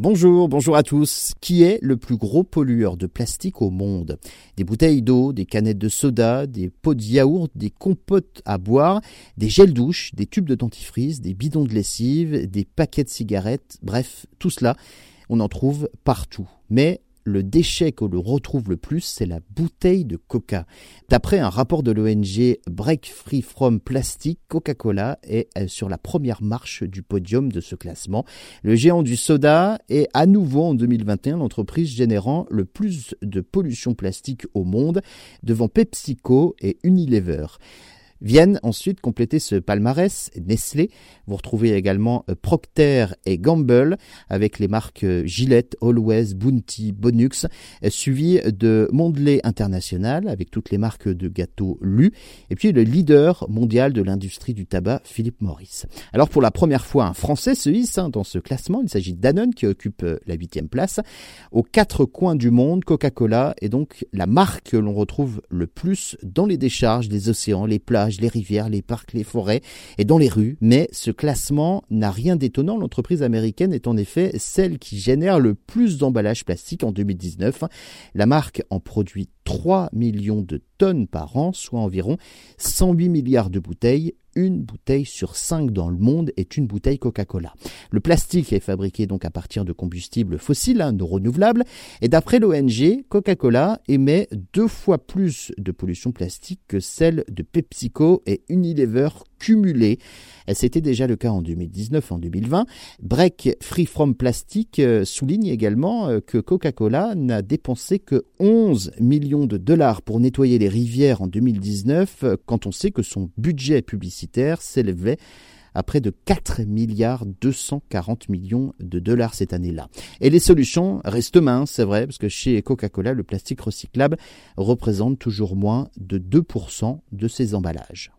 Bonjour, bonjour à tous. Qui est le plus gros pollueur de plastique au monde? Des bouteilles d'eau, des canettes de soda, des pots de yaourt, des compotes à boire, des gels douches, des tubes de dentifrice, des bidons de lessive, des paquets de cigarettes, bref, tout cela, on en trouve partout. Mais le déchet qu'on le retrouve le plus, c'est la bouteille de coca. D'après un rapport de l'ONG Break Free From Plastic, Coca-Cola est euh, sur la première marche du podium de ce classement. Le géant du soda est à nouveau en 2021 l'entreprise générant le plus de pollution plastique au monde, devant PepsiCo et Unilever. Viennent ensuite compléter ce palmarès Nestlé. Vous retrouvez également euh, Procter et Gamble avec les marques euh, Gillette, Always, Bounty, Bonux, euh, suivi de Mondelez International avec toutes les marques de gâteaux Lu et puis le leader mondial de l'industrie du tabac Philippe Morris. Alors pour la première fois, un Français se hisse hein, dans ce classement. Il s'agit Danone qui occupe la huitième place. Aux quatre coins du monde, Coca-Cola est donc la marque que l'on retrouve le plus dans les décharges des océans, les plages les rivières, les parcs, les forêts et dans les rues. Mais ce classement n'a rien d'étonnant. L'entreprise américaine est en effet celle qui génère le plus d'emballages plastiques en 2019. La marque en produit 3 millions de tonnes par an, soit environ 108 milliards de bouteilles une bouteille sur cinq dans le monde est une bouteille Coca-Cola. Le plastique est fabriqué donc à partir de combustibles fossiles, hein, non renouvelables, et d'après l'ONG, Coca-Cola émet deux fois plus de pollution plastique que celle de PepsiCo et Unilever cumulées. C'était déjà le cas en 2019, en 2020. Break Free From Plastic euh, souligne également euh, que Coca-Cola n'a dépensé que 11 millions de dollars pour nettoyer les rivières en 2019, euh, quand on sait que son budget publicitaire s'élevait à près de 4 milliards 240 millions de dollars cette année-là. Et les solutions restent minces, c'est vrai, parce que chez Coca-Cola, le plastique recyclable représente toujours moins de 2% de ses emballages.